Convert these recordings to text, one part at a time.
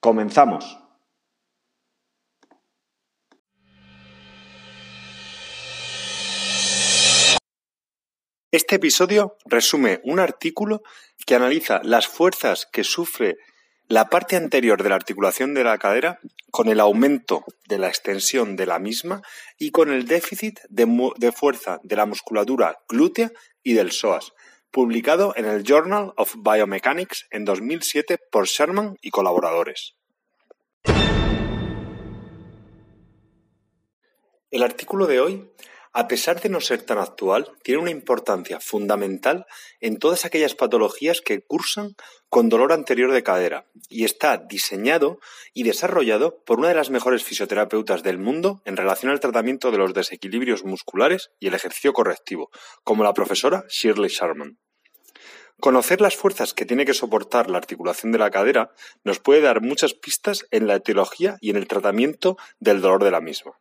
Comenzamos. Este episodio resume un artículo que analiza las fuerzas que sufre la parte anterior de la articulación de la cadera con el aumento de la extensión de la misma y con el déficit de, fuerza de la musculatura glútea y del psoas, publicado en el Journal of Biomechanics en 2007 por Sherman y colaboradores. El artículo de hoy a pesar de no ser tan actual, tiene una importancia fundamental en todas aquellas patologías que cursan con dolor anterior de cadera y está diseñado y desarrollado por una de las mejores fisioterapeutas del mundo en relación al tratamiento de los desequilibrios musculares y el ejercicio correctivo, como la profesora Shirley Sharman. Conocer las fuerzas que tiene que soportar la articulación de la cadera nos puede dar muchas pistas en la etiología y en el tratamiento del dolor de la misma.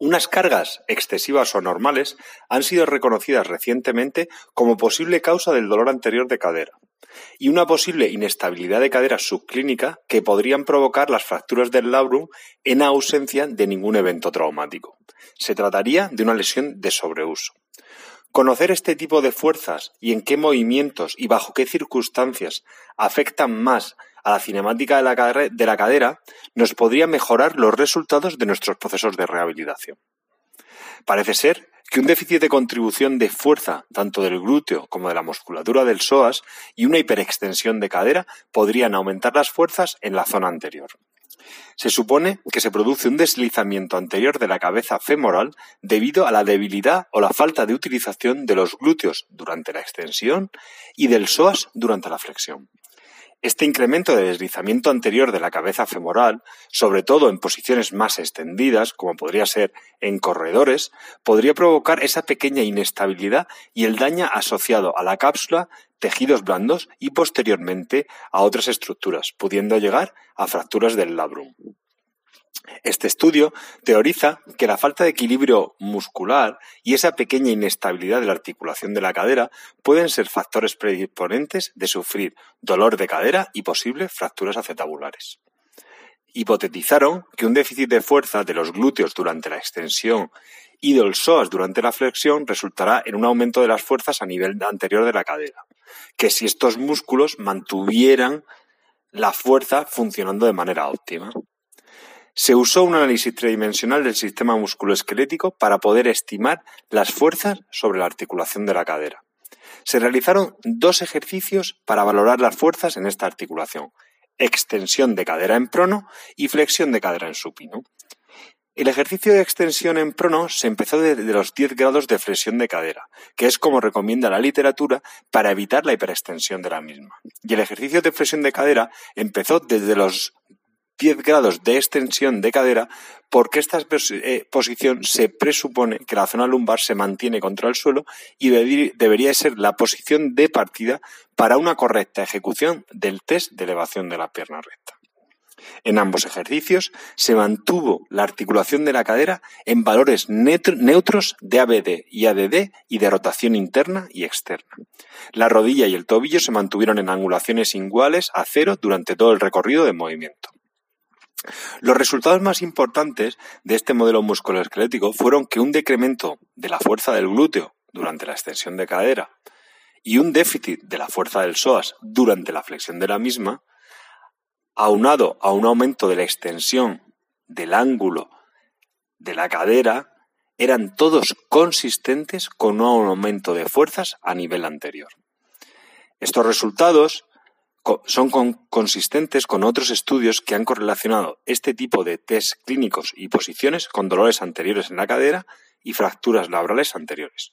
Unas cargas excesivas o normales han sido reconocidas recientemente como posible causa del dolor anterior de cadera y una posible inestabilidad de cadera subclínica que podrían provocar las fracturas del labrum en ausencia de ningún evento traumático. Se trataría de una lesión de sobreuso. Conocer este tipo de fuerzas y en qué movimientos y bajo qué circunstancias afectan más a la cinemática de la, de la cadera nos podría mejorar los resultados de nuestros procesos de rehabilitación. Parece ser que un déficit de contribución de fuerza tanto del glúteo como de la musculatura del psoas y una hiperextensión de cadera podrían aumentar las fuerzas en la zona anterior. Se supone que se produce un deslizamiento anterior de la cabeza femoral debido a la debilidad o la falta de utilización de los glúteos durante la extensión y del psoas durante la flexión. Este incremento de deslizamiento anterior de la cabeza femoral, sobre todo en posiciones más extendidas, como podría ser en corredores, podría provocar esa pequeña inestabilidad y el daño asociado a la cápsula, tejidos blandos y posteriormente a otras estructuras, pudiendo llegar a fracturas del labrum. Este estudio teoriza que la falta de equilibrio muscular y esa pequeña inestabilidad de la articulación de la cadera pueden ser factores predisponentes de sufrir dolor de cadera y posibles fracturas acetabulares. Hipotetizaron que un déficit de fuerza de los glúteos durante la extensión y del psoas durante la flexión resultará en un aumento de las fuerzas a nivel anterior de la cadera, que si estos músculos mantuvieran la fuerza funcionando de manera óptima. Se usó un análisis tridimensional del sistema musculoesquelético para poder estimar las fuerzas sobre la articulación de la cadera. Se realizaron dos ejercicios para valorar las fuerzas en esta articulación, extensión de cadera en prono y flexión de cadera en supino. El ejercicio de extensión en prono se empezó desde los 10 grados de flexión de cadera, que es como recomienda la literatura para evitar la hiperextensión de la misma. Y el ejercicio de flexión de cadera empezó desde los 10 grados de extensión de cadera, porque esta eh, posición se presupone que la zona lumbar se mantiene contra el suelo y debería ser la posición de partida para una correcta ejecución del test de elevación de la pierna recta. En ambos ejercicios se mantuvo la articulación de la cadera en valores neutros de ABD y ADD y de rotación interna y externa. La rodilla y el tobillo se mantuvieron en angulaciones iguales a cero durante todo el recorrido de movimiento. Los resultados más importantes de este modelo musculoesquelético fueron que un decremento de la fuerza del glúteo durante la extensión de cadera y un déficit de la fuerza del psoas durante la flexión de la misma, aunado a un aumento de la extensión del ángulo de la cadera, eran todos consistentes con un aumento de fuerzas a nivel anterior. Estos resultados son consistentes con otros estudios que han correlacionado este tipo de test clínicos y posiciones con dolores anteriores en la cadera y fracturas laborales anteriores.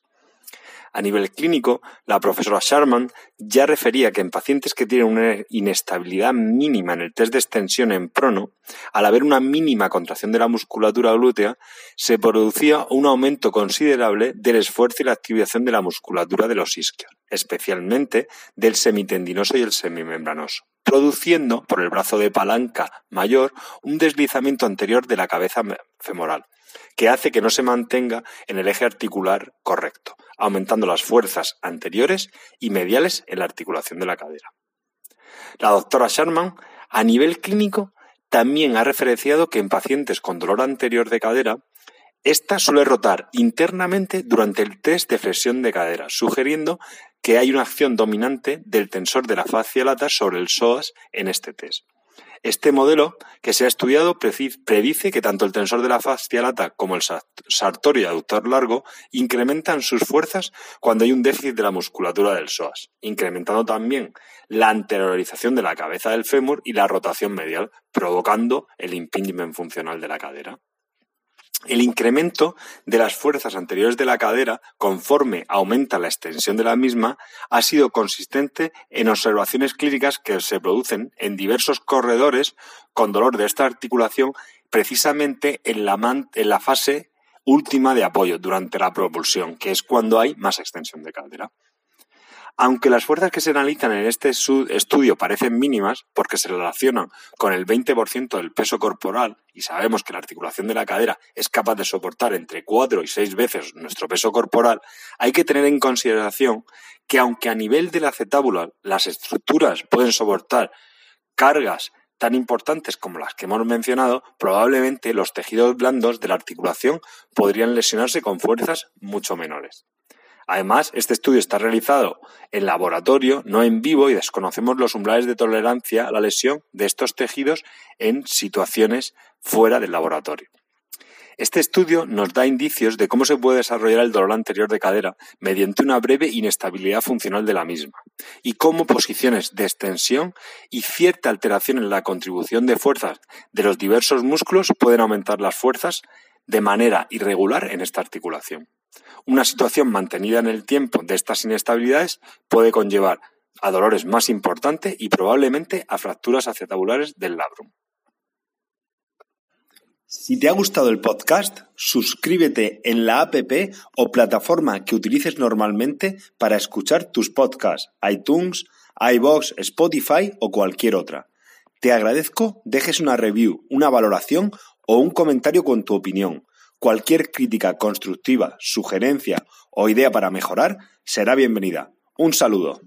A nivel clínico, la profesora Sharman ya refería que en pacientes que tienen una inestabilidad mínima en el test de extensión en prono, al haber una mínima contracción de la musculatura glútea, se producía un aumento considerable del esfuerzo y la activación de la musculatura de los isquios, especialmente del semitendinoso y el semimembranoso produciendo por el brazo de palanca mayor un deslizamiento anterior de la cabeza femoral, que hace que no se mantenga en el eje articular correcto, aumentando las fuerzas anteriores y mediales en la articulación de la cadera. La doctora Sharman, a nivel clínico, también ha referenciado que en pacientes con dolor anterior de cadera, esta suele rotar internamente durante el test de flexión de cadera, sugiriendo que hay una acción dominante del tensor de la fascia lata sobre el psoas en este test. Este modelo que se ha estudiado predice que tanto el tensor de la fascia lata como el sartorio aductor largo incrementan sus fuerzas cuando hay un déficit de la musculatura del psoas, incrementando también la anteriorización de la cabeza del fémur y la rotación medial, provocando el impingement funcional de la cadera. El incremento de las fuerzas anteriores de la cadera, conforme aumenta la extensión de la misma, ha sido consistente en observaciones clínicas que se producen en diversos corredores con dolor de esta articulación, precisamente en la, en la fase última de apoyo, durante la propulsión, que es cuando hay más extensión de cadera. Aunque las fuerzas que se analizan en este estudio parecen mínimas, porque se relacionan con el 20% del peso corporal, y sabemos que la articulación de la cadera es capaz de soportar entre 4 y 6 veces nuestro peso corporal, hay que tener en consideración que aunque a nivel de la acetábula las estructuras pueden soportar cargas tan importantes como las que hemos mencionado, probablemente los tejidos blandos de la articulación podrían lesionarse con fuerzas mucho menores. Además, este estudio está realizado en laboratorio, no en vivo, y desconocemos los umbrales de tolerancia a la lesión de estos tejidos en situaciones fuera del laboratorio. Este estudio nos da indicios de cómo se puede desarrollar el dolor anterior de cadera mediante una breve inestabilidad funcional de la misma y cómo posiciones de extensión y cierta alteración en la contribución de fuerzas de los diversos músculos pueden aumentar las fuerzas de manera irregular en esta articulación. Una situación mantenida en el tiempo de estas inestabilidades puede conllevar a dolores más importantes y probablemente a fracturas acetabulares del labrum. Si te ha gustado el podcast, suscríbete en la app o plataforma que utilices normalmente para escuchar tus podcasts, iTunes, iBox, Spotify o cualquier otra. Te agradezco dejes una review, una valoración o un comentario con tu opinión. Cualquier crítica constructiva, sugerencia o idea para mejorar será bienvenida. Un saludo.